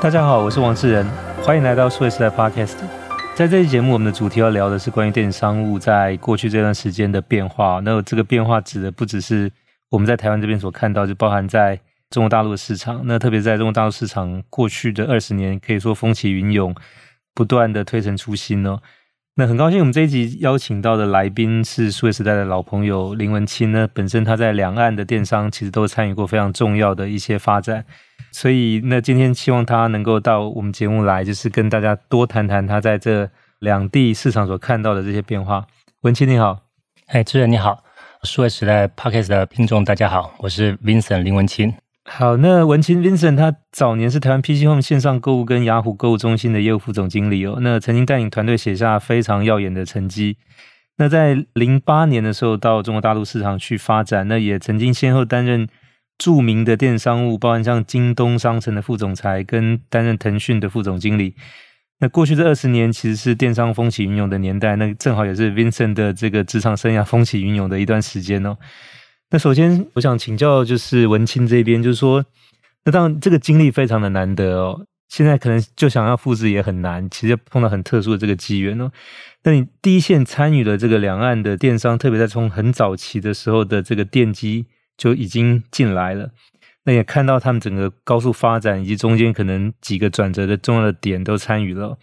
大家好，我是王志仁，欢迎来到数位时代 Podcast。在这期节目，我们的主题要聊的是关于电子商务在过去这段时间的变化。那这个变化指的不只是我们在台湾这边所看到，就包含在中国大陆的市场。那特别在中国大陆市场，过去的二十年可以说风起云涌，不断的推陈出新哦。那很高兴，我们这一集邀请到的来宾是数位时代的老朋友林文清呢。本身他在两岸的电商其实都参与过非常重要的一些发展。所以，那今天希望他能够到我们节目来，就是跟大家多谈谈他在这两地市场所看到的这些变化。文清你好，哎，志远你好，数位时代 Podcast 的听众大家好，我是 Vincent 林文清。好，那文清 Vincent 他早年是台湾 PC Home 线上购物跟雅虎购物中心的业务副总经理哦，那曾经带领团队写下非常耀眼的成绩。那在零八年的时候到中国大陆市场去发展，那也曾经先后担任。著名的电商务，包含像京东商城的副总裁，跟担任腾讯的副总经理。那过去这二十年，其实是电商风起云涌的年代，那正好也是 Vincent 的这个职场生涯风起云涌的一段时间哦。那首先，我想请教就是文青这边，就是说，那当然这个经历非常的难得哦。现在可能就想要复制也很难，其实碰到很特殊的这个机缘哦。那你第一线参与了这个两岸的电商，特别在从很早期的时候的这个奠基。就已经进来了，那也看到他们整个高速发展，以及中间可能几个转折的重要的点都参与了。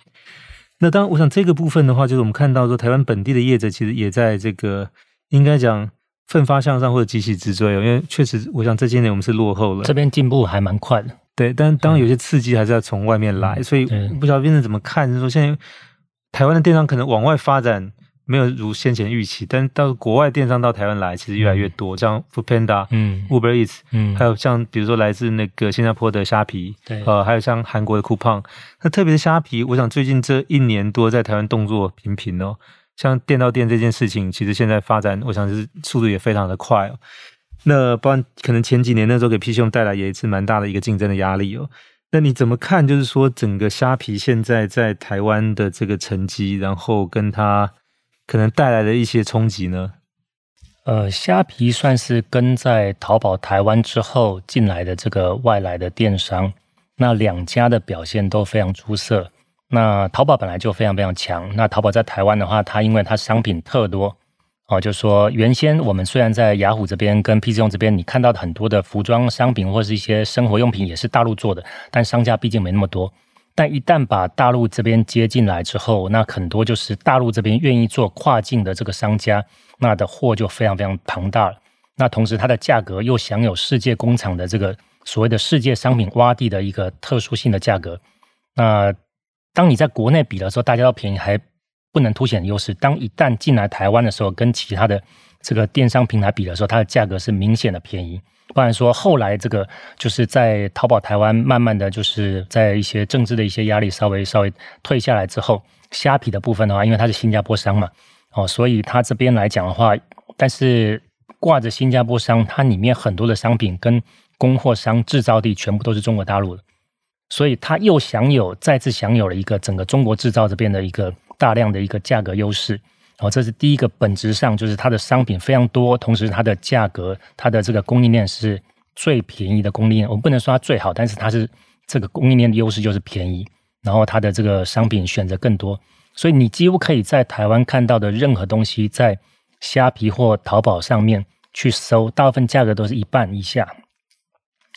那当然，我想这个部分的话，就是我们看到说，台湾本地的业者其实也在这个应该讲奋发向上或者急起直追哦，因为确实，我想这些年我们是落后了，这边进步还蛮快的。对，但当然有些刺激还是要从外面来，嗯、所以不晓得 Vincent 怎么看，就是说现在台湾的电商可能往外发展。没有如先前预期，但到国外电商到台湾来，其实越来越多，嗯、像 Foodpanda、嗯、Uber Eats，嗯，还有像比如说来自那个新加坡的虾皮，对，呃，还有像韩国的 Coupang。那特别是虾皮，我想最近这一年多在台湾动作频频哦，像店到店这件事情，其实现在发展，我想是速度也非常的快哦。那不然可能前几年那时候给 PC Home 带来也是蛮大的一个竞争的压力哦。那你怎么看？就是说整个虾皮现在在台湾的这个成绩，然后跟它。可能带来的一些冲击呢？呃，虾皮算是跟在淘宝台湾之后进来的这个外来的电商，那两家的表现都非常出色。那淘宝本来就非常非常强，那淘宝在台湾的话，它因为它商品特多哦，就说原先我们虽然在雅虎这边跟 PC Home 这边，你看到的很多的服装商品或是一些生活用品也是大陆做的，但商家毕竟没那么多。但一旦把大陆这边接进来之后，那很多就是大陆这边愿意做跨境的这个商家，那的货就非常非常庞大了。那同时它的价格又享有世界工厂的这个所谓的世界商品洼地的一个特殊性的价格。那当你在国内比的时候，大家都便宜还不能凸显优势。当一旦进来台湾的时候，跟其他的这个电商平台比的时候，它的价格是明显的便宜。不然说，后来这个就是在淘宝台湾，慢慢的就是在一些政治的一些压力稍微稍微退下来之后，虾皮的部分的话，因为它是新加坡商嘛，哦，所以它这边来讲的话，但是挂着新加坡商，它里面很多的商品跟供货商制造地全部都是中国大陆的，所以它又享有再次享有了一个整个中国制造这边的一个大量的一个价格优势。哦，这是第一个，本质上就是它的商品非常多，同时它的价格，它的这个供应链是最便宜的供应链。我们不能说它最好，但是它是这个供应链的优势就是便宜，然后它的这个商品选择更多，所以你几乎可以在台湾看到的任何东西，在虾皮或淘宝上面去搜，大部分价格都是一半以下。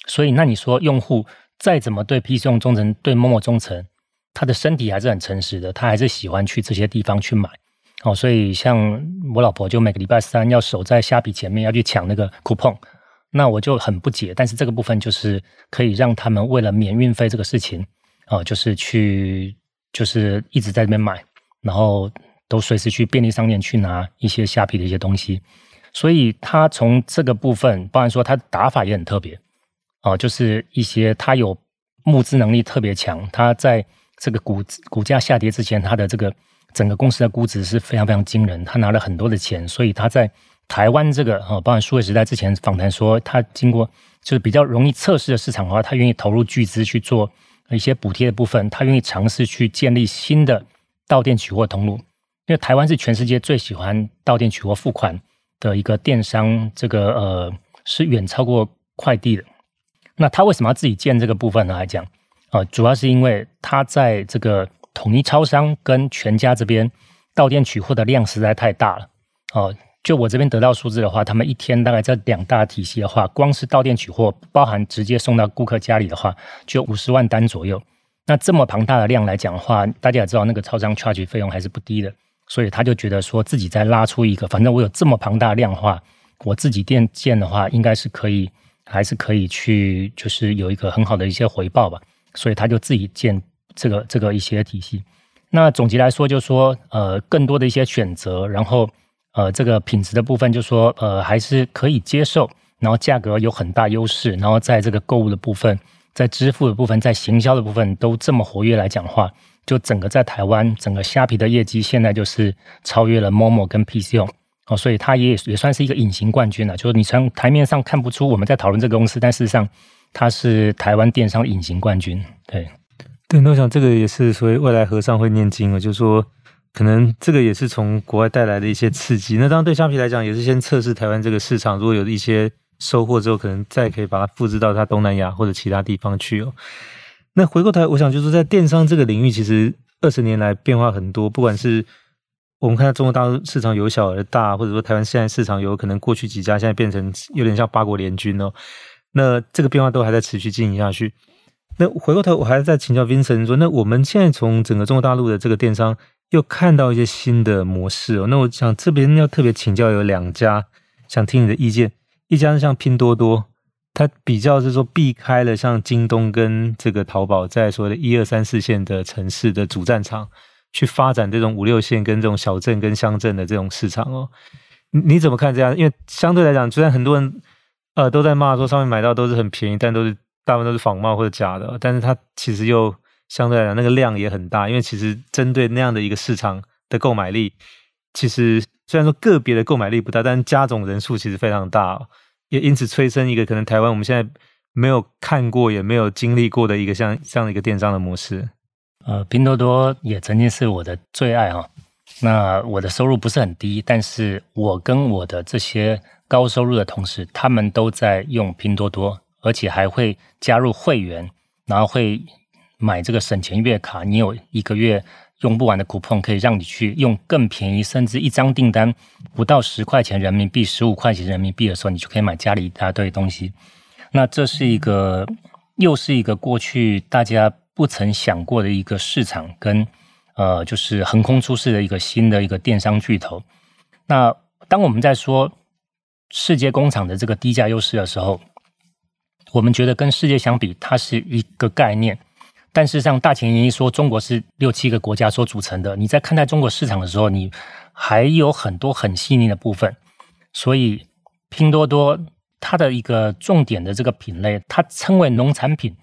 所以那你说用户再怎么对 PC 用忠诚，对 Momo 忠诚，他的身体还是很诚实的，他还是喜欢去这些地方去买。哦，所以像我老婆就每个礼拜三要守在虾皮前面要去抢那个 coupon，那我就很不解。但是这个部分就是可以让他们为了免运费这个事情，哦，就是去就是一直在那边买，然后都随时去便利商店去拿一些虾皮的一些东西。所以他从这个部分，包含说他打法也很特别，哦，就是一些他有募资能力特别强，他在这个股股价下跌之前，他的这个。整个公司的估值是非常非常惊人，他拿了很多的钱，所以他在台湾这个啊，包含数位时代之前访谈说，他经过就是比较容易测试的市场的话，他愿意投入巨资去做一些补贴的部分，他愿意尝试去建立新的到店取货通路，因为台湾是全世界最喜欢到店取货付款的一个电商，这个呃是远超过快递的。那他为什么要自己建这个部分呢？来讲，啊，主要是因为他在这个统一超商跟全家这边到店取货的量实在太大了。哦，就我这边得到数字的话，他们一天大概这两大体系的话，光是到店取货，包含直接送到顾客家里的话，就五十万单左右。那这么庞大的量来讲的话，大家也知道那个超商 charge 费用还是不低的，所以他就觉得说自己再拉出一个，反正我有这么庞大的量的话，我自己店建的话，应该是可以，还是可以去，就是有一个很好的一些回报吧。所以他就自己建这个这个一些体系。那总结来说，就是说呃，更多的一些选择，然后呃，这个品质的部分，就是说呃，还是可以接受。然后价格有很大优势，然后在这个购物的部分，在支付的部分，在行销的部分都这么活跃来讲的话，就整个在台湾整个虾皮的业绩，现在就是超越了 Momo 跟 PCO 哦，所以它也也算是一个隐形冠军了。就是你从台面上看不出我们在讨论这个公司，但事实上。它是台湾电商隐形冠军，对，对，那我想这个也是所谓未来和尚会念经了，就是说可能这个也是从国外带来的一些刺激。那当然对虾皮来讲，也是先测试台湾这个市场，如果有一些收获之后，可能再可以把它复制到它东南亚或者其他地方去哦。那回过头来，我想就是在电商这个领域，其实二十年来变化很多，不管是我们看到中国大陆市场由小而大，或者说台湾现在市场有可能过去几家现在变成有点像八国联军哦。那这个变化都还在持续进行下去。那回过头，我还是在请教 Vincent 说，那我们现在从整个中国大陆的这个电商又看到一些新的模式哦。那我想这边要特别请教有两家，想听你的意见。一家是像拼多多，它比较是说避开了像京东跟这个淘宝在所谓的一二三四线的城市的主战场，去发展这种五六线跟这种小镇跟乡镇的这种市场哦。你怎么看这样？因为相对来讲，虽然很多人。呃，都在骂说上面买到都是很便宜，但都是大部分都是仿冒或者假的。但是它其实又相对来讲那个量也很大，因为其实针对那样的一个市场的购买力，其实虽然说个别的购买力不大，但加总人数其实非常大，也因此催生一个可能台湾我们现在没有看过也没有经历过的一个像这样的一个电商的模式。呃，拼多多也曾经是我的最爱哈。那我的收入不是很低，但是我跟我的这些。高收入的同事，他们都在用拼多多，而且还会加入会员，然后会买这个省钱月卡。你有一个月用不完的 coupon，可以让你去用更便宜，甚至一张订单不到十块钱人民币、十五块钱人民币的时候，你就可以买家里一大堆东西。那这是一个，又是一个过去大家不曾想过的一个市场，跟呃，就是横空出世的一个新的一个电商巨头。那当我们在说。世界工厂的这个低价优势的时候，我们觉得跟世界相比，它是一个概念。但事实上，大前研一说中国是六七个国家所组成的，你在看待中国市场的时候，你还有很多很细腻的部分。所以，拼多多它的一个重点的这个品类，它称为农产品。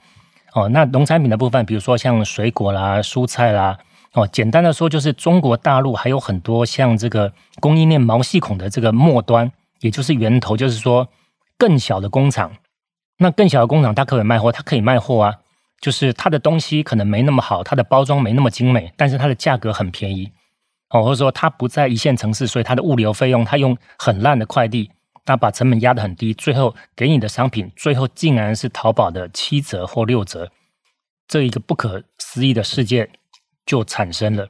哦，那农产品的部分，比如说像水果啦、蔬菜啦，哦，简单的说就是中国大陆还有很多像这个供应链毛细孔的这个末端。也就是源头，就是说更小的工厂，那更小的工厂它可以卖货，它可以卖货啊，就是它的东西可能没那么好，它的包装没那么精美，但是它的价格很便宜，哦，或者说它不在一线城市，所以它的物流费用，它用很烂的快递，它把成本压得很低，最后给你的商品，最后竟然是淘宝的七折或六折，这一个不可思议的事件就产生了。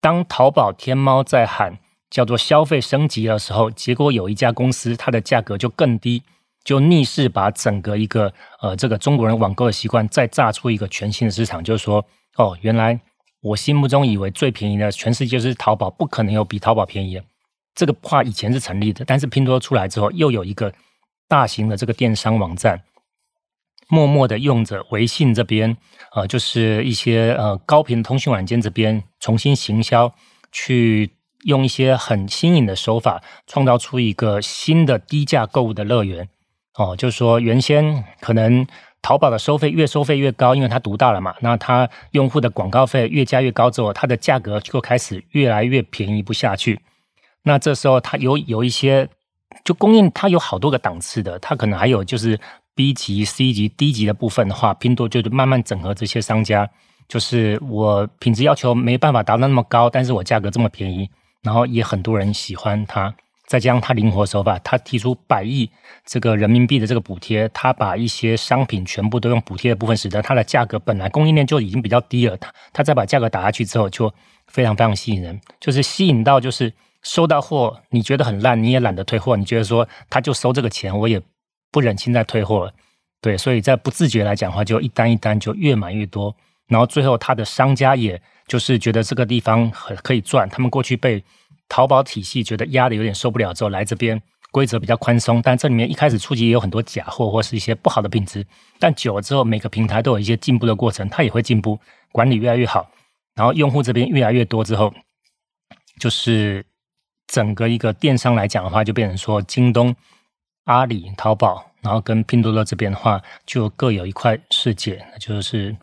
当淘宝天猫在喊。叫做消费升级的时候，结果有一家公司，它的价格就更低，就逆势把整个一个呃这个中国人网购的习惯再炸出一个全新的市场。就是说，哦，原来我心目中以为最便宜的全世界是淘宝，不可能有比淘宝便宜的。这个话以前是成立的，但是拼多多出来之后，又有一个大型的这个电商网站，默默的用着微信这边，呃，就是一些呃高频通讯软件这边重新行销去。用一些很新颖的手法，创造出一个新的低价购物的乐园。哦，就是说，原先可能淘宝的收费越收费越高，因为它独大了嘛。那它用户的广告费越加越高之后，它的价格就开始越来越便宜不下去。那这时候，它有有一些就供应，它有好多个档次的，它可能还有就是 B 级、C 级、D 级的部分的话，拼多多就慢慢整合这些商家，就是我品质要求没办法达到那么高，但是我价格这么便宜。然后也很多人喜欢它，再加上他灵活手法，他提出百亿这个人民币的这个补贴，他把一些商品全部都用补贴的部分，使得它的价格本来供应链就已经比较低了，他他再把价格打下去之后，就非常非常吸引人，就是吸引到就是收到货你觉得很烂，你也懒得退货，你觉得说他就收这个钱，我也不忍心再退货了，对，所以在不自觉来讲的话，就一单一单就越买越多，然后最后他的商家也就是觉得这个地方很可以赚，他们过去被。淘宝体系觉得压得有点受不了之后，来这边规则比较宽松，但这里面一开始初级也有很多假货或是一些不好的品质，但久了之后，每个平台都有一些进步的过程，它也会进步，管理越来越好，然后用户这边越来越多之后，就是整个一个电商来讲的话，就变成说京东、阿里、淘宝，然后跟拼多多这边的话，就各有一块世界，就是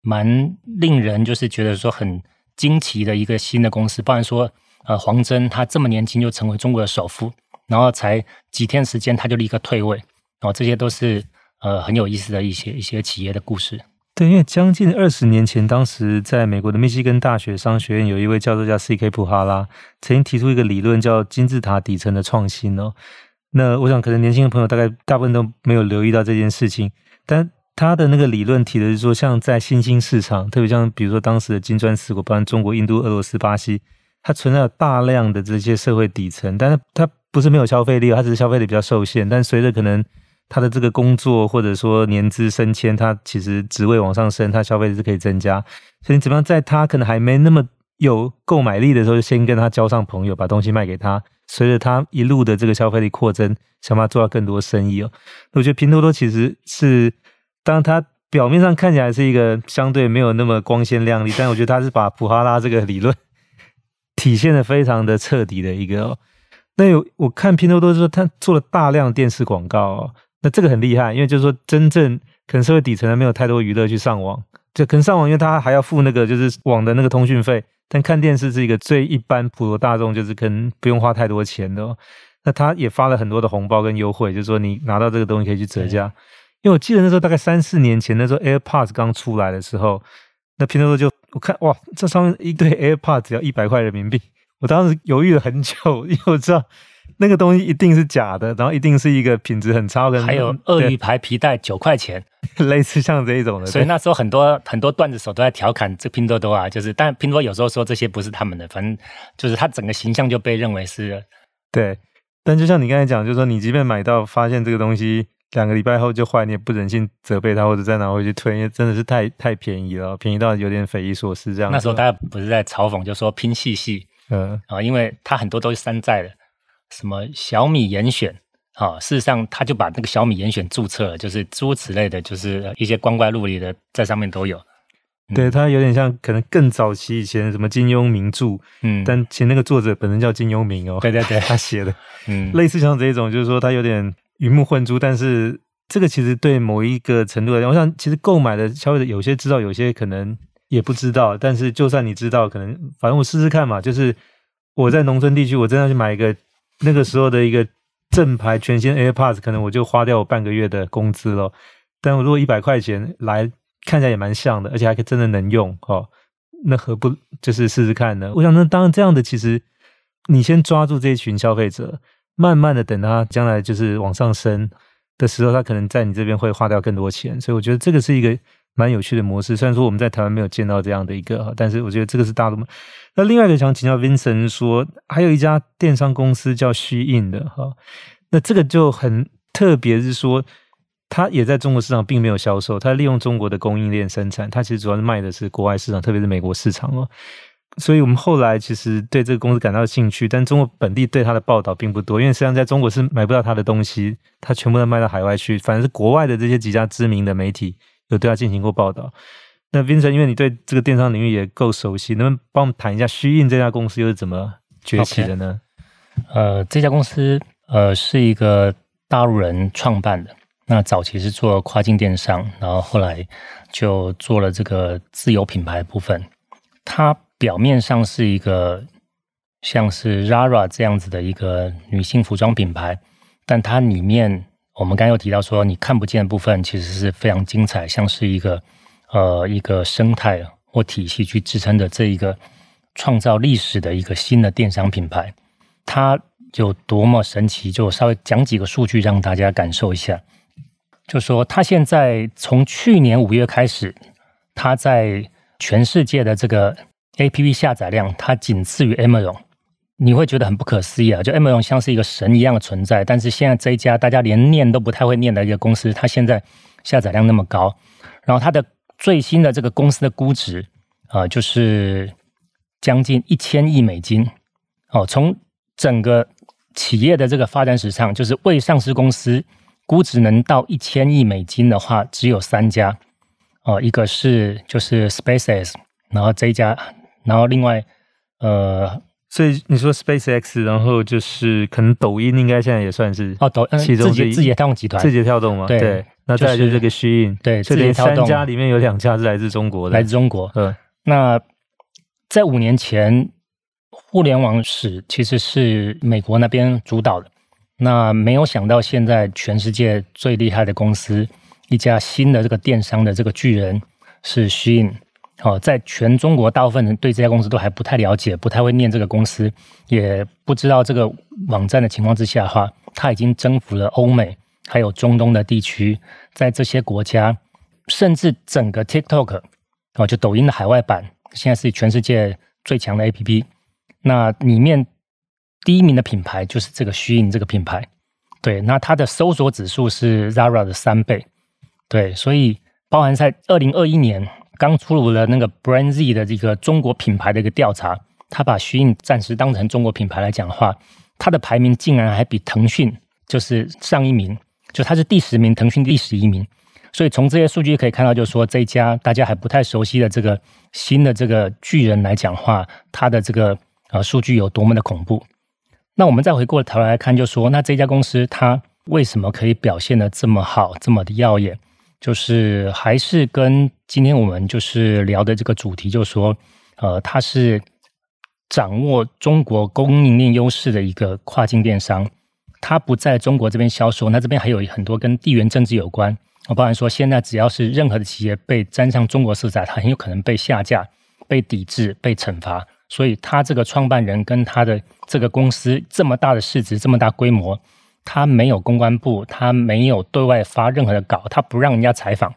蛮令人就是觉得说很惊奇的一个新的公司，不然说。呃，黄峥他这么年轻就成为中国的首富，然后才几天时间他就立刻退位，哦，这些都是呃很有意思的一些一些企业的故事。对，因为将近二十年前，当时在美国的密西根大学商学院有一位教授叫 C.K. 普哈拉，曾经提出一个理论叫金字塔底层的创新哦。那我想可能年轻的朋友大概大部分都没有留意到这件事情，但他的那个理论提的是说，像在新兴市场，特别像比如说当时的金砖四国，包括中国、印度、俄罗斯、巴西。它存在有大量的这些社会底层，但是它不是没有消费力，它只是消费力比较受限。但随着可能他的这个工作或者说年资升迁，他其实职位往上升，他消费力是可以增加。所以你怎么样在他可能还没那么有购买力的时候，就先跟他交上朋友，把东西卖给他。随着他一路的这个消费力扩增，想办法做到更多生意哦。我觉得拼多多其实是，当然它表面上看起来是一个相对没有那么光鲜亮丽，但我觉得他是把普哈拉这个理论。体现的非常的彻底的一个哦，那有我看拼多多说他做了大量电视广告哦，那这个很厉害，因为就是说真正可能社会底层的没有太多娱乐去上网，就可能上网，因为他还要付那个就是网的那个通讯费，但看电视是一个最一般普罗大众就是可能不用花太多钱的哦，那他也发了很多的红包跟优惠，就是说你拿到这个东西可以去折价，因为我记得那时候大概三四年前那时候 AirPods 刚出来的时候。那拼多多就我看哇，这上面一对 AirPods 只要一百块人民币，我当时犹豫了很久，因为我知道那个东西一定是假的，然后一定是一个品质很差的。还有鳄鱼牌皮带九块钱，类似像这一种的。所以那时候很多很多段子手都在调侃这拼多多啊，就是但拼多多有时候说这些不是他们的，反正就是它整个形象就被认为是。对，但就像你刚才讲，就是说你即便买到发现这个东西。两个礼拜后就坏，你也不忍心责备他，或者再拿回去退，因为真的是太太便宜了，便宜到有点匪夷所思这样。那时候大家不是在嘲讽，就说拼细细，嗯啊，因为它很多都是山寨的，什么小米严选啊，事实上他就把那个小米严选注册了，就是诸如此类的，就是一些光怪陆离的在上面都有。嗯、对，它有点像可能更早期以前什么金庸名著，嗯，但其实那个作者本身叫金庸明哦，对对对，他写的，嗯，类似像这一种，就是说他有点。鱼目混珠，但是这个其实对某一个程度来讲，我想其实购买的消费者有些知道，有些可能也不知道。但是就算你知道，可能反正我试试看嘛。就是我在农村地区，我真的去买一个那个时候的一个正牌全新 AirPods，可能我就花掉我半个月的工资了。但我如果一百块钱来看起来也蛮像的，而且还真的能用哦，那何不就是试试看呢？我想，那当然这样的，其实你先抓住这一群消费者。慢慢的，等他将来就是往上升的时候，他可能在你这边会花掉更多钱，所以我觉得这个是一个蛮有趣的模式。虽然说我们在台湾没有见到这样的一个，但是我觉得这个是大陆。那另外一个想请教 Vincent 说，还有一家电商公司叫虚印的哈，那这个就很特别，是说它也在中国市场并没有销售，它利用中国的供应链生产，它其实主要是卖的是国外市场，特别是美国市场哦。所以我们后来其实对这个公司感到兴趣，但中国本地对它的报道并不多，因为实际上在中国是买不到它的东西，它全部都卖到海外去。反正是国外的这些几家知名的媒体有对它进行过报道。那 Vincent，因为你对这个电商领域也够熟悉，能不能帮我们谈一下虚印这家公司又是怎么崛起的呢呃，这家公司呃是一个大陆人创办的，那早期是做跨境电商，然后后来就做了这个自有品牌部分，它。表面上是一个像是 Zara 这样子的一个女性服装品牌，但它里面我们刚刚有提到说，你看不见的部分其实是非常精彩，像是一个呃一个生态或体系去支撑的这一个创造历史的一个新的电商品牌。它有多么神奇，就稍微讲几个数据让大家感受一下。就说它现在从去年五月开始，它在全世界的这个 APP 下载量，它仅次于 Amazon。你会觉得很不可思议啊！就 Amazon 像是一个神一样的存在，但是现在这一家大家连念都不太会念的一个公司，它现在下载量那么高，然后它的最新的这个公司的估值啊、就是将近一千亿美金哦。从整个企业的这个发展史上，就是未上市公司估值能到一千亿美金的话，只有三家哦，一个是就是 SpaceX，然后这一家，然后另外呃。所以你说 SpaceX，然后就是可能抖音应该现在也算是哦，抖音其中字节字节跳动集团，字节跳动嘛，对，对。那再来就是这个 Shein，对，这里三家里面有两家是来自中国的，来自中国。嗯，那在五年前，互联网史其实是美国那边主导的。那没有想到，现在全世界最厉害的公司，一家新的这个电商的这个巨人是 Shein。哦，在全中国，大部分人对这家公司都还不太了解，不太会念这个公司，也不知道这个网站的情况之下的话，它已经征服了欧美，还有中东的地区，在这些国家，甚至整个 TikTok，哦，就抖音的海外版，现在是全世界最强的 APP。那里面第一名的品牌就是这个虚影这个品牌，对，那它的搜索指数是 Zara 的三倍，对，所以包含在二零二一年。刚出炉了那个 BrandZ 的这个中国品牌的一个调查，他把 Shein 暂时当成中国品牌来讲的话，它的排名竟然还比腾讯就是上一名，就它是第十名，腾讯第十一名。所以从这些数据可以看到，就是说这家大家还不太熟悉的这个新的这个巨人来讲话，它的这个呃数据有多么的恐怖。那我们再回过头来看，就说那这家公司它为什么可以表现的这么好，这么的耀眼？就是还是跟今天我们就是聊的这个主题，就是说，呃，它是掌握中国供应链优势的一个跨境电商，它不在中国这边销售，那这边还有很多跟地缘政治有关。我包含说，现在只要是任何的企业被沾上中国色彩，它很有可能被下架、被抵制、被惩罚。所以，他这个创办人跟他的这个公司这么大的市值、这么大规模。他没有公关部，他没有对外发任何的稿，他不让人家采访，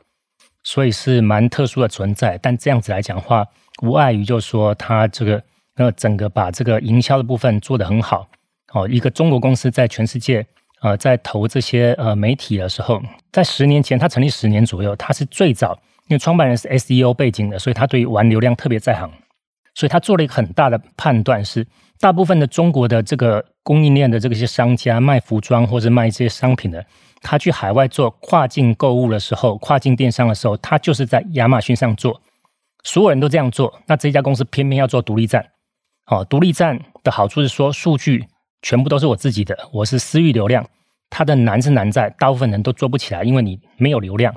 所以是蛮特殊的存在。但这样子来讲的话，无碍于就是说他这个呃整个把这个营销的部分做得很好。哦，一个中国公司在全世界呃在投这些呃媒体的时候，在十年前他成立十年左右，他是最早，因为创办人是 SEO 背景的，所以他对于玩流量特别在行，所以他做了一个很大的判断是。大部分的中国的这个供应链的这些商家卖服装或者卖这些商品的，他去海外做跨境购物的时候，跨境电商的时候，他就是在亚马逊上做，所有人都这样做。那这家公司偏偏要做独立站，好，独立站的好处是说，数据全部都是我自己的，我是私域流量。它的难是难在，大部分人都做不起来，因为你没有流量。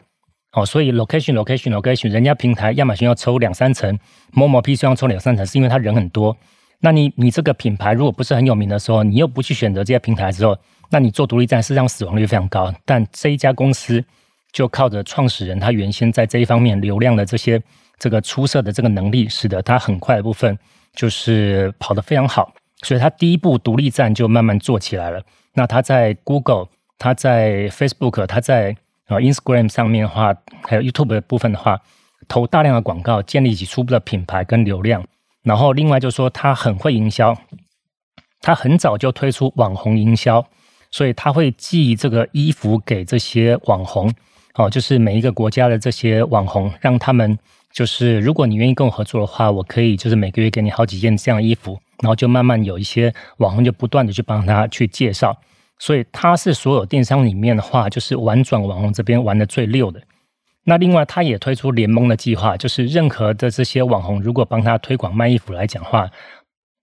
哦，所以 location location location，人家平台亚马逊要抽两三层，某某 PC 要抽两三层，是因为他人很多。那你你这个品牌如果不是很有名的时候，你又不去选择这些平台的时候，那你做独立站，事实上死亡率非常高。但这一家公司就靠着创始人他原先在这一方面流量的这些这个出色的这个能力，使得他很快的部分就是跑得非常好。所以他第一步独立站就慢慢做起来了。那他在 Google、他在 Facebook、他在啊 Instagram 上面的话，还有 YouTube 的部分的话，投大量的广告，建立起初步的品牌跟流量。然后，另外就是说，他很会营销，他很早就推出网红营销，所以他会寄这个衣服给这些网红，哦，就是每一个国家的这些网红，让他们就是，如果你愿意跟我合作的话，我可以就是每个月给你好几件这样的衣服，然后就慢慢有一些网红就不断的去帮他去介绍，所以他是所有电商里面的话，就是玩转网红这边玩的最溜的。那另外，他也推出联盟的计划，就是任何的这些网红，如果帮他推广卖衣服来讲话，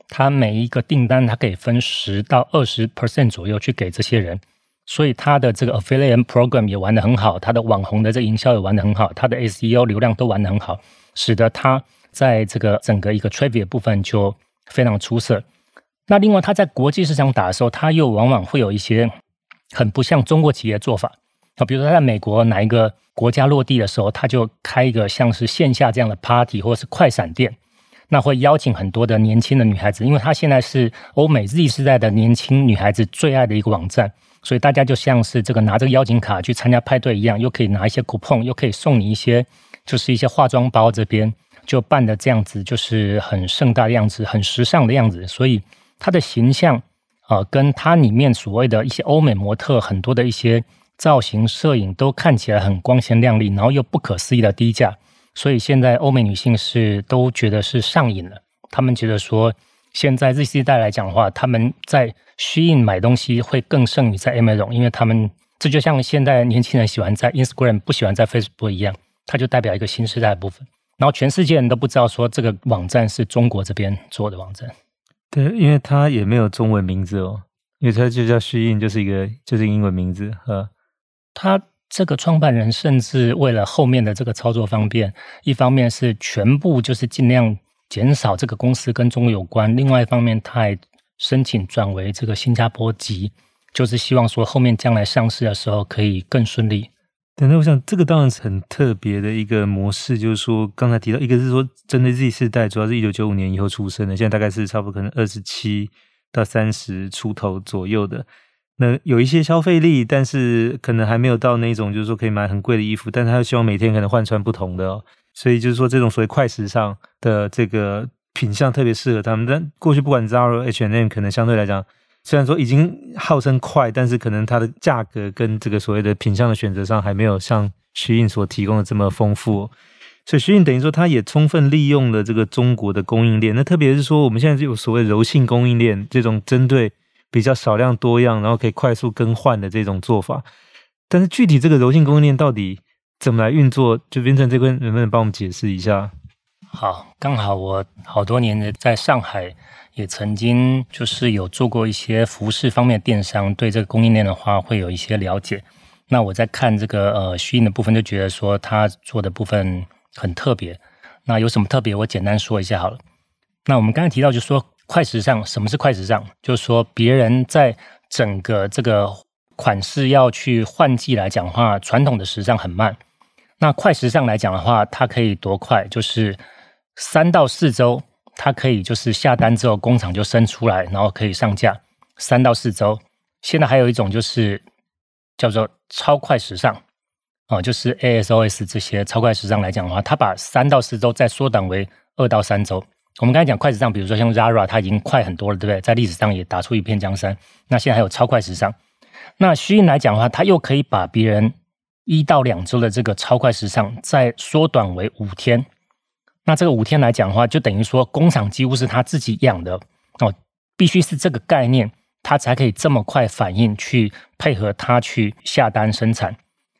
他每一个订单他可以分十到二十 percent 左右去给这些人，所以他的这个 affiliate program 也玩得很好，他的网红的这营销也玩得很好，他的 SEO 流量都玩得很好，使得他在这个整个一个 traffic 部分就非常出色。那另外，他在国际市场打的时候，他又往往会有一些很不像中国企业的做法。啊，比如说在美国哪一个国家落地的时候，他就开一个像是线下这样的 party 或者是快闪店。那会邀请很多的年轻的女孩子，因为它现在是欧美 Z 世代的年轻女孩子最爱的一个网站，所以大家就像是这个拿这个邀请卡去参加派对一样，又可以拿一些 coupon，又可以送你一些就是一些化妆包，这边就办的这样子，就是很盛大的样子，很时尚的样子，所以它的形象啊、呃，跟它里面所谓的一些欧美模特很多的一些造型摄影都看起来很光鲜亮丽，然后又不可思议的低价。所以现在欧美女性是都觉得是上瘾了，她们觉得说，现在 Z 世代来讲的话，他们在 Shein 买东西会更胜于在 Amazon，因为他们这就像现在年轻人喜欢在 Instagram 不喜欢在 Facebook 一样，它就代表一个新时代的部分。然后全世界人都不知道说这个网站是中国这边做的网站，对，因为他也没有中文名字哦，因为他就叫 Shein，就是一个就是英文名字，呃，他。这个创办人甚至为了后面的这个操作方便，一方面是全部就是尽量减少这个公司跟中国有关，另外一方面他还申请转为这个新加坡籍，就是希望说后面将来上市的时候可以更顺利。对，那我想这个当然是很特别的一个模式，就是说刚才提到一个是说针对 Z 世代，主要是一九九五年以后出生的，现在大概是差不多可能二十七到三十出头左右的。那有一些消费力，但是可能还没有到那种，就是说可以买很贵的衣服，但他又希望每天可能换穿不同的哦，所以就是说这种所谓快时尚的这个品相特别适合他们。但过去不管 Zara、H&M，可能相对来讲，虽然说已经号称快，但是可能它的价格跟这个所谓的品相的选择上，还没有像 Shein 所提供的这么丰富。所以 Shein 等于说，它也充分利用了这个中国的供应链。那特别是说，我们现在就有所谓柔性供应链这种针对。比较少量多样，然后可以快速更换的这种做法，但是具体这个柔性供应链到底怎么来运作？就 Vincent 这边能不能帮我们解释一下？好，刚好我好多年的在上海也曾经就是有做过一些服饰方面的电商，对这个供应链的话会有一些了解。那我在看这个呃 Shein 的部分，就觉得说他做的部分很特别。那有什么特别？我简单说一下好了。那我们刚才提到，就说。快时尚，什么是快时尚？就是说，别人在整个这个款式要去换季来讲的话，传统的时尚很慢。那快时尚来讲的话，它可以多快？就是三到四周，它可以就是下单之后工厂就生出来，然后可以上架。三到四周。现在还有一种就是叫做超快时尚，哦，就是 ASOS 这些超快时尚来讲的话，它把三到四周再缩短为二到三周。我们刚才讲快时尚，比如说像 Zara，它已经快很多了，对不对？在历史上也打出一片江山。那现在还有超快时尚。那虚影来讲的话，它又可以把别人一到两周的这个超快时尚再缩短为五天。那这个五天来讲的话，就等于说工厂几乎是他自己养的哦，必须是这个概念，他才可以这么快反应去配合他去下单生产。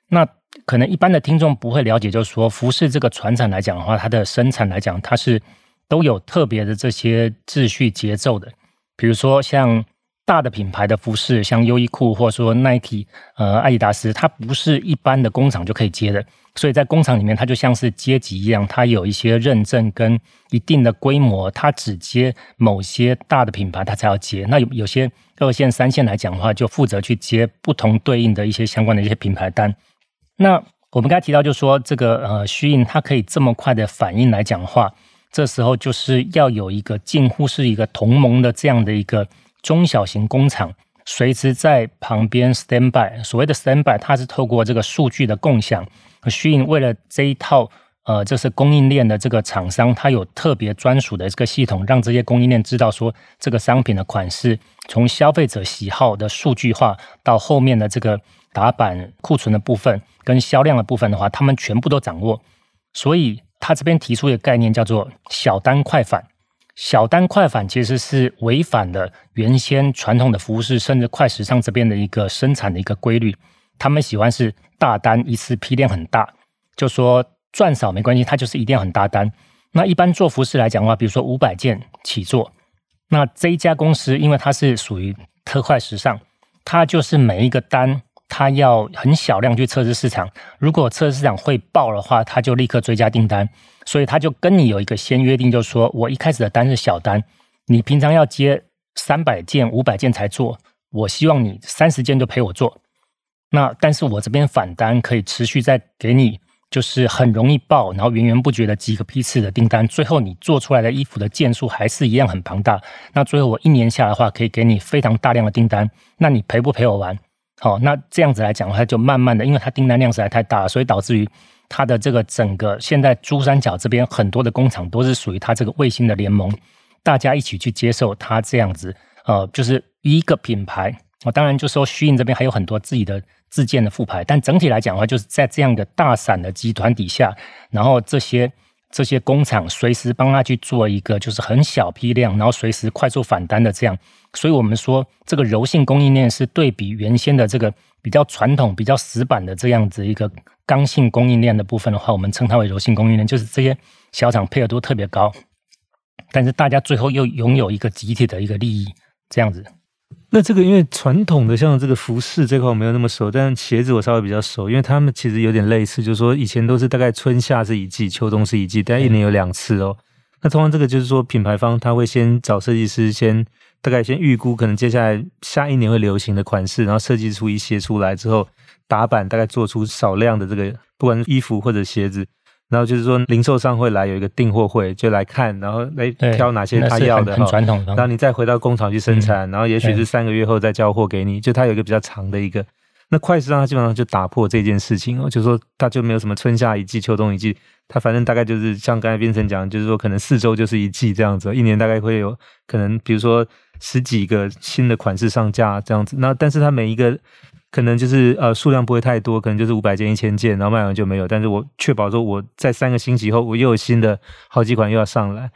那可能一般的听众不会了解，就是说服饰这个传产来讲的话，它的生产来讲，它是。都有特别的这些秩序节奏的，比如说像大的品牌的服饰，像优衣库或者说 Nike、呃，阿迪达斯，它不是一般的工厂就可以接的，所以在工厂里面，它就像是阶级一样，它有一些认证跟一定的规模，它只接某些大的品牌，它才要接。那有有些二线、三线来讲的话，就负责去接不同对应的一些相关的一些品牌单。那我们刚才提到，就说这个呃虚印它可以这么快的反应来讲话。这时候就是要有一个近乎是一个同盟的这样的一个中小型工厂，随时在旁边 stand by。所谓的 stand by，它是透过这个数据的共享。虚拟为了这一套，呃，这是供应链的这个厂商，它有特别专属的这个系统，让这些供应链知道说这个商品的款式，从消费者喜好的数据化到后面的这个打版库存的部分跟销量的部分的话，他们全部都掌握。所以。他这边提出一个概念叫做“小单快返”，小单快返其实是违反了原先传统的服饰甚至快时尚这边的一个生产的一个规律。他们喜欢是大单一次批量很大，就说赚少没关系，它就是一定要很大单。那一般做服饰来讲的话，比如说五百件起做，那这一家公司因为它是属于特快时尚，它就是每一个单。他要很小量去测试市场，如果测试市场会爆的话，他就立刻追加订单。所以他就跟你有一个先约定，就是说我一开始的单是小单，你平常要接三百件、五百件才做，我希望你三十件就陪我做。那但是我这边返单可以持续再给你，就是很容易爆，然后源源不绝的几个批次的订单，最后你做出来的衣服的件数还是一样很庞大。那最后我一年下来的话，可以给你非常大量的订单，那你陪不陪我玩？好，那这样子来讲的话，就慢慢的，因为它订单量实在太大了，所以导致于它的这个整个现在珠三角这边很多的工厂都是属于它这个卫星的联盟，大家一起去接受它这样子，呃，就是一个品牌。我当然就说虚影这边还有很多自己的自建的副牌，但整体来讲的话，就是在这样一个大伞的集团底下，然后这些这些工厂随时帮他去做一个就是很小批量，然后随时快速反单的这样，所以我们说这个柔性供应链是对比原先的这个比较传统、比较死板的这样子一个刚性供应链的部分的话，我们称它为柔性供应链，就是这些小厂配合度特别高，但是大家最后又拥有一个集体的一个利益，这样子。那这个因为传统的像这个服饰这块我没有那么熟，但鞋子我稍微比较熟，因为他们其实有点类似，就是说以前都是大概春夏是一季，秋冬是一季，但一年有两次哦。那通常这个就是说品牌方他会先找设计师先大概先预估可能接下来下一年会流行的款式，然后设计出一些出来之后打版，大概做出少量的这个不管是衣服或者鞋子。然后就是说，零售商会来有一个订货会，就来看，然后来挑哪些他要的，很传统的。然后你再回到工厂去生产，嗯、然后也许是三个月后再交货给你，就它有一个比较长的一个。那快时尚它基本上就打破这件事情哦，就是说它就没有什么春夏一季、秋冬一季，它反正大概就是像刚才 Vincent 讲，就是说可能四周就是一季这样子，一年大概会有可能比如说十几个新的款式上架这样子。那但是它每一个。可能就是呃数量不会太多，可能就是五百件、一千件，然后卖完就没有。但是我确保说我在三个星期后，我又有新的好几款又要上来。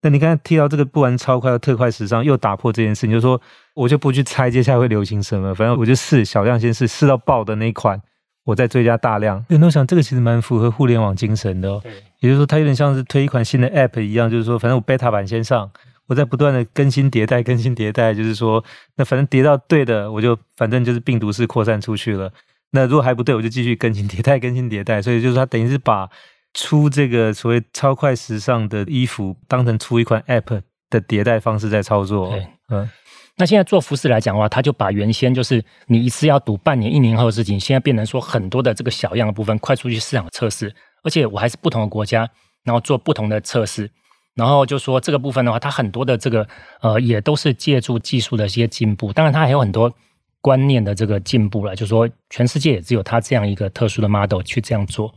那你刚才提到这个，不玩超快、特快时尚，又打破这件事，你就说我就不去猜接下来会流行什么，反正我就试小量先试，试到爆的那一款，我再追加大量。那我想这个其实蛮符合互联网精神的哦，也就是说它有点像是推一款新的 App 一样，就是说反正我 Beta 版先上。我在不断的更新迭代，更新迭代，就是说，那反正叠到对的，我就反正就是病毒式扩散出去了。那如果还不对，我就继续更新 迭代，更新迭代。所以就是它等于是把出这个所谓超快时尚的衣服当成出一款 App 的迭代方式在操作。对，嗯。那现在做服饰来讲的话，他就把原先就是你一次要赌半年、一年后的事情，现在变成说很多的这个小样的部分，快速去市场测试，而且我还是不同的国家，然后做不同的测试。然后就说这个部分的话，它很多的这个呃，也都是借助技术的一些进步。当然，它还有很多观念的这个进步了。就是说，全世界也只有它这样一个特殊的 model 去这样做。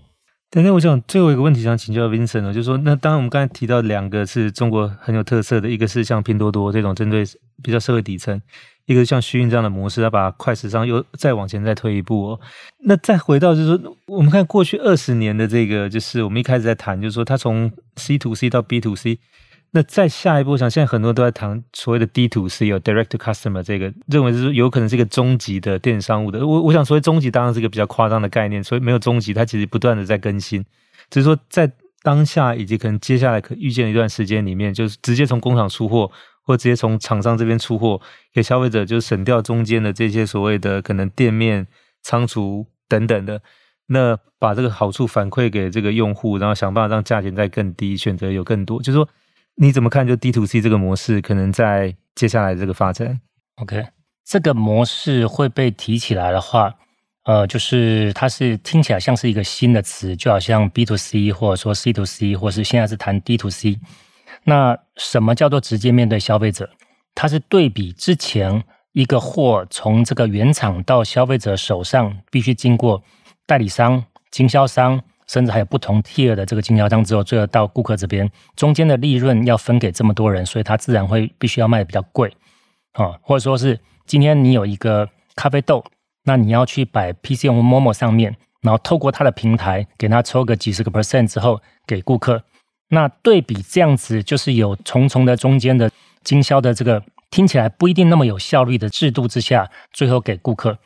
但是，我想最后一个问题想请教 Vincent 呢，就是说，那当然我们刚才提到两个是中国很有特色的，一个是像拼多多这种针对比较社会底层。一个像 SHEIN 这样的模式，要把快时尚又再往前再推一步哦。那再回到就是说，我们看过去二十年的这个，就是我们一开始在谈，就是说它从 C to C 到 B to C。那再下一步，我想现在很多都在谈所谓的 D to C，有 Direct to Customer 这个，认为是有可能是一个终极的电商务的。我我想所谓终极当然是一个比较夸张的概念，所以没有终极，它其实不断的在更新。只是说在当下以及可能接下来可预见的一段时间里面，就是直接从工厂出货。或直接从厂商这边出货给消费者，就省掉中间的这些所谓的可能店面、仓储等等的，那把这个好处反馈给这个用户，然后想办法让价钱再更低，选择有更多。就是说，你怎么看？就 D to C 这个模式可能在接下来这个发展？OK，这个模式会被提起来的话，呃，就是它是听起来像是一个新的词，就好像 B to C 或者说 C to C，或是现在是谈 D to C。那什么叫做直接面对消费者？它是对比之前一个货从这个原厂到消费者手上，必须经过代理商、经销商，甚至还有不同 tier 的这个经销商之后，最后到顾客这边，中间的利润要分给这么多人，所以它自然会必须要卖的比较贵啊，或者说是今天你有一个咖啡豆，那你要去摆 P C M Momo 上面，然后透过它的平台给它抽个几十个 percent 之后给顾客。那对比这样子，就是有重重的中间的经销的这个听起来不一定那么有效率的制度之下，最后给顾客。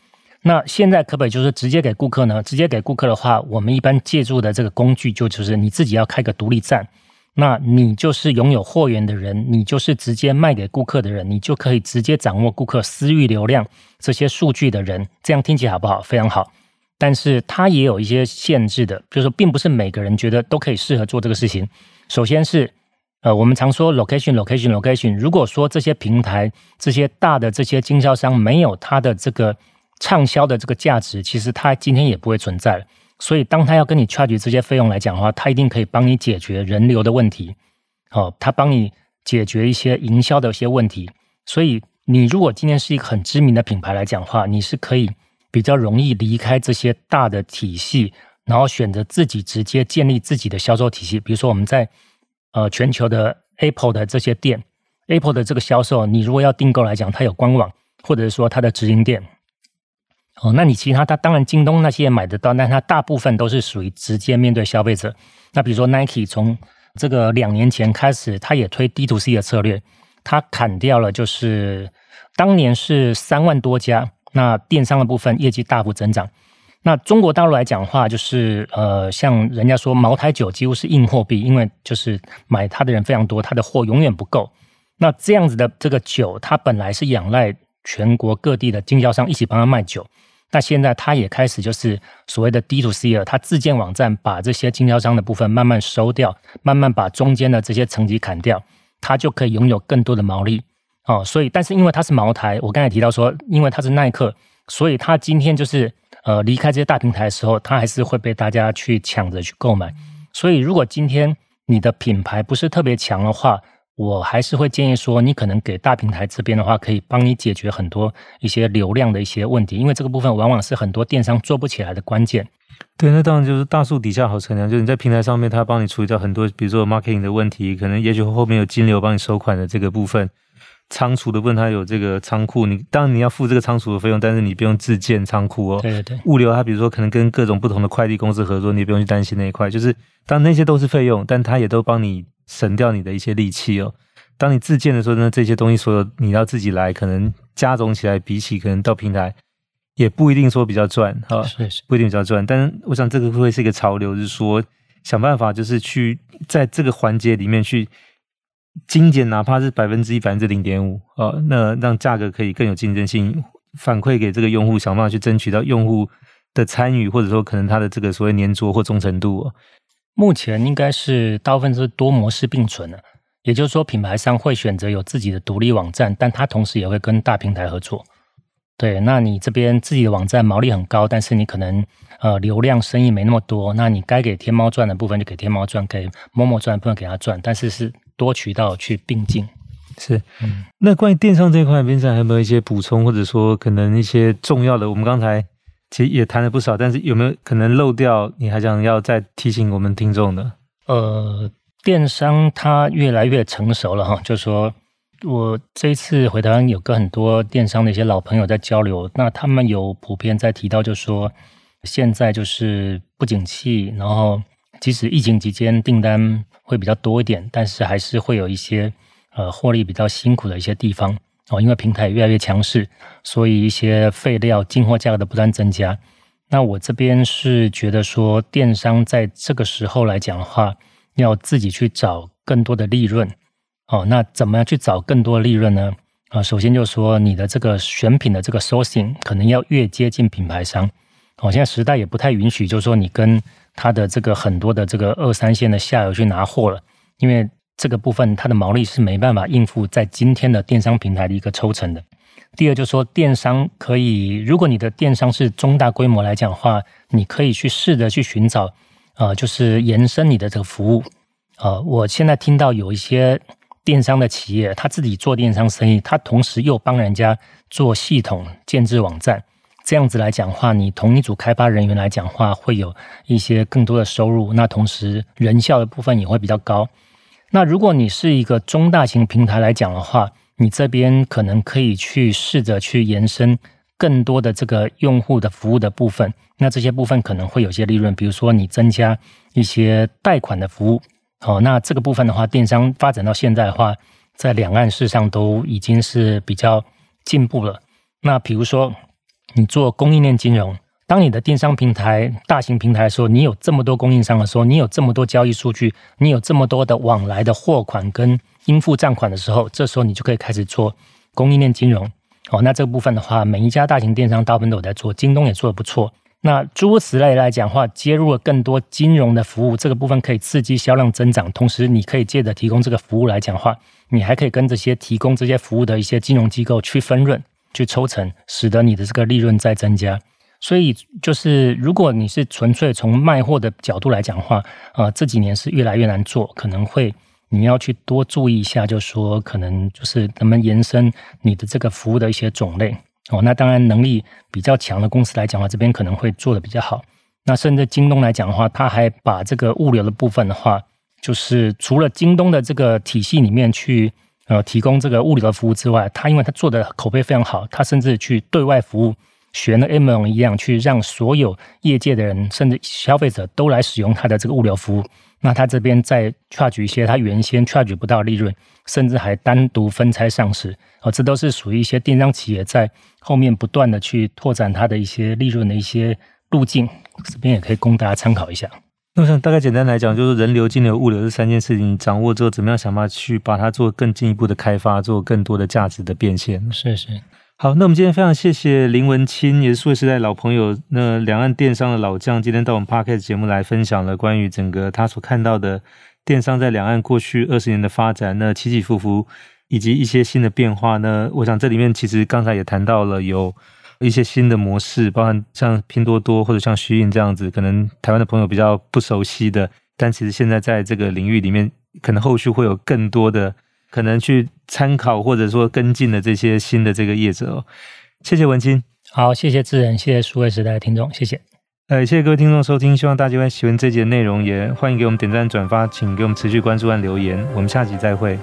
那现在可不可以就是直接给顾客呢？直接给顾客的话，我们一般借助的这个工具就就是你自己要开个独立站，那你就是拥有货源的人，你就是直接卖给顾客的人，你就可以直接掌握顾客私域流量这些数据的人。这样听起来好不好？非常好。但是它也有一些限制的，就是说并不是每个人觉得都可以适合做这个事情。首先是，呃，我们常说 location location location。如果说这些平台、这些大的这些经销商没有它的这个畅销的这个价值，其实它今天也不会存在。所以当他要跟你 charge 这些费用来讲的话，他一定可以帮你解决人流的问题，哦，他帮你解决一些营销的一些问题。所以你如果今天是一个很知名的品牌来讲的话，你是可以比较容易离开这些大的体系，然后选择自己直接建立自己的销售体系。比如说我们在呃全球的 Apple 的这些店，Apple 的这个销售，你如果要订购来讲，它有官网，或者是说它的直营店。哦，那你其他它当然京东那些也买得到，但它大部分都是属于直接面对消费者。那比如说 Nike 从这个两年前开始，它也推 D to C 的策略，它砍掉了就是当年是三万多家，那电商的部分业绩大幅增长。那中国大陆来讲的话，就是呃，像人家说茅台酒几乎是硬货币，因为就是买它的人非常多，它的货永远不够。那这样子的这个酒，它本来是仰赖全国各地的经销商一起帮他卖酒。那现在他也开始就是所谓的 D to C 了，他自建网站，把这些经销商的部分慢慢收掉，慢慢把中间的这些层级砍掉，他就可以拥有更多的毛利哦。所以，但是因为它是茅台，我刚才提到说，因为它是耐克，所以它今天就是呃离开这些大平台的时候，它还是会被大家去抢着去购买。所以，如果今天你的品牌不是特别强的话，我还是会建议说，你可能给大平台这边的话，可以帮你解决很多一些流量的一些问题，因为这个部分往往是很多电商做不起来的关键。对，那当然就是大树底下好乘凉，就是你在平台上面，他帮你处理掉很多，比如说 marketing 的问题，可能也许后面有金流帮你收款的这个部分，仓储的部分它有这个仓库，你当然你要付这个仓储的费用，但是你不用自建仓库哦。对对对，物流它比如说可能跟各种不同的快递公司合作，你也不用去担心那一块，就是当那些都是费用，但它也都帮你。省掉你的一些力气哦。当你自建的时候呢，这些东西所有你要自己来，可能加总起来，比起可能到平台，也不一定说比较赚哈，是是，不一定比较赚。但是我想这个会是一个潮流，就是说想办法就是去在这个环节里面去精简，哪怕是百分之一、百分之零点五啊，那让价格可以更有竞争性，反馈给这个用户，想办法去争取到用户的参与，或者说可能他的这个所谓粘着或忠诚度哦。目前应该是大部分是多模式并存的，也就是说，品牌商会选择有自己的独立网站，但他同时也会跟大平台合作。对，那你这边自己的网站毛利很高，但是你可能呃流量生意没那么多，那你该给天猫赚的部分就给天猫赚，给某某赚的部分给他赚，但是是多渠道去并进。是，嗯，那关于电商这一块，Vincent 还有没有一些补充，或者说可能一些重要的？我们刚才。其实也谈了不少，但是有没有可能漏掉？你还想要再提醒我们听众的？呃，电商它越来越成熟了哈，就是说我这一次回台湾有跟很多电商的一些老朋友在交流，那他们有普遍在提到，就是说现在就是不景气，然后即使疫情期间订单会比较多一点，但是还是会有一些呃获利比较辛苦的一些地方。哦，因为平台越来越强势，所以一些废料进货价格的不断增加。那我这边是觉得说，电商在这个时候来讲的话，要自己去找更多的利润。哦，那怎么样去找更多的利润呢？啊，首先就是说，你的这个选品的这个 sourcing 可能要越接近品牌商。哦，现在时代也不太允许，就是说你跟他的这个很多的这个二三线的下游去拿货了，因为。这个部分它的毛利是没办法应付在今天的电商平台的一个抽成的。第二就是说，电商可以，如果你的电商是中大规模来讲的话，你可以去试着去寻找，呃，就是延伸你的这个服务。呃，我现在听到有一些电商的企业，他自己做电商生意，他同时又帮人家做系统建置网站，这样子来讲话，你同一组开发人员来讲话，会有一些更多的收入，那同时人效的部分也会比较高。那如果你是一个中大型平台来讲的话，你这边可能可以去试着去延伸更多的这个用户的服务的部分。那这些部分可能会有些利润，比如说你增加一些贷款的服务。哦，那这个部分的话，电商发展到现在的话，在两岸事实上都已经是比较进步了。那比如说你做供应链金融。当你的电商平台、大型平台的时候，你有这么多供应商的时候，你有这么多交易数据，你有这么多的往来的货款跟应付账款的时候，这时候你就可以开始做供应链金融。哦，那这个部分的话，每一家大型电商大部分都有在做，京东也做得不错。那诸如此类来讲的话，接入了更多金融的服务，这个部分可以刺激销量增长。同时，你可以借着提供这个服务来讲话，你还可以跟这些提供这些服务的一些金融机构去分润、去抽成，使得你的这个利润再增加。所以就是如果你是纯粹从卖货的角度来讲的话，呃，这几年是越来越难做，可能会你要去多注意一下，就说可能就是能不能延伸你的这个服务的一些种类哦。那当然能力比较强的公司来讲的话，这边可能会做得比较好。那甚至京东来讲的话，他还把这个物流的部分的话，就是除了京东的这个体系里面去。呃，提供这个物流的服务之外，他因为他做的口碑非常好，他甚至去对外服务，学了 Amazon 一样，去让所有业界的人，甚至消费者都来使用他的这个物流服务。那他这边再 charge 一些他原先 charge 不到利润，甚至还单独分拆上市。哦，这都是属于一些电商企业在后面不断的去拓展它的一些利润的一些路径。这边也可以供大家参考一下。那我想大概简单来讲，就是人流、金流、物流这三件事情掌握之后，怎么样想办法去把它做更进一步的开发，做更多的价值的变现。是是。好，那我们今天非常谢谢林文清，也是数位时代老朋友，那两岸电商的老将，今天到我们 Podcast 节目来分享了关于整个他所看到的电商在两岸过去二十年的发展，那起起伏伏以及一些新的变化。那我想这里面其实刚才也谈到了有。一些新的模式，包含像拼多多或者像虚印这样子，可能台湾的朋友比较不熟悉的，但其实现在在这个领域里面，可能后续会有更多的可能去参考或者说跟进的这些新的这个业者哦。谢谢文清，好，谢谢智仁，谢谢数位时代的听众，谢谢。呃，谢谢各位听众收听，希望大家会喜欢这集的内容，也欢迎给我们点赞转发，请给我们持续关注和留言，我们下集再会。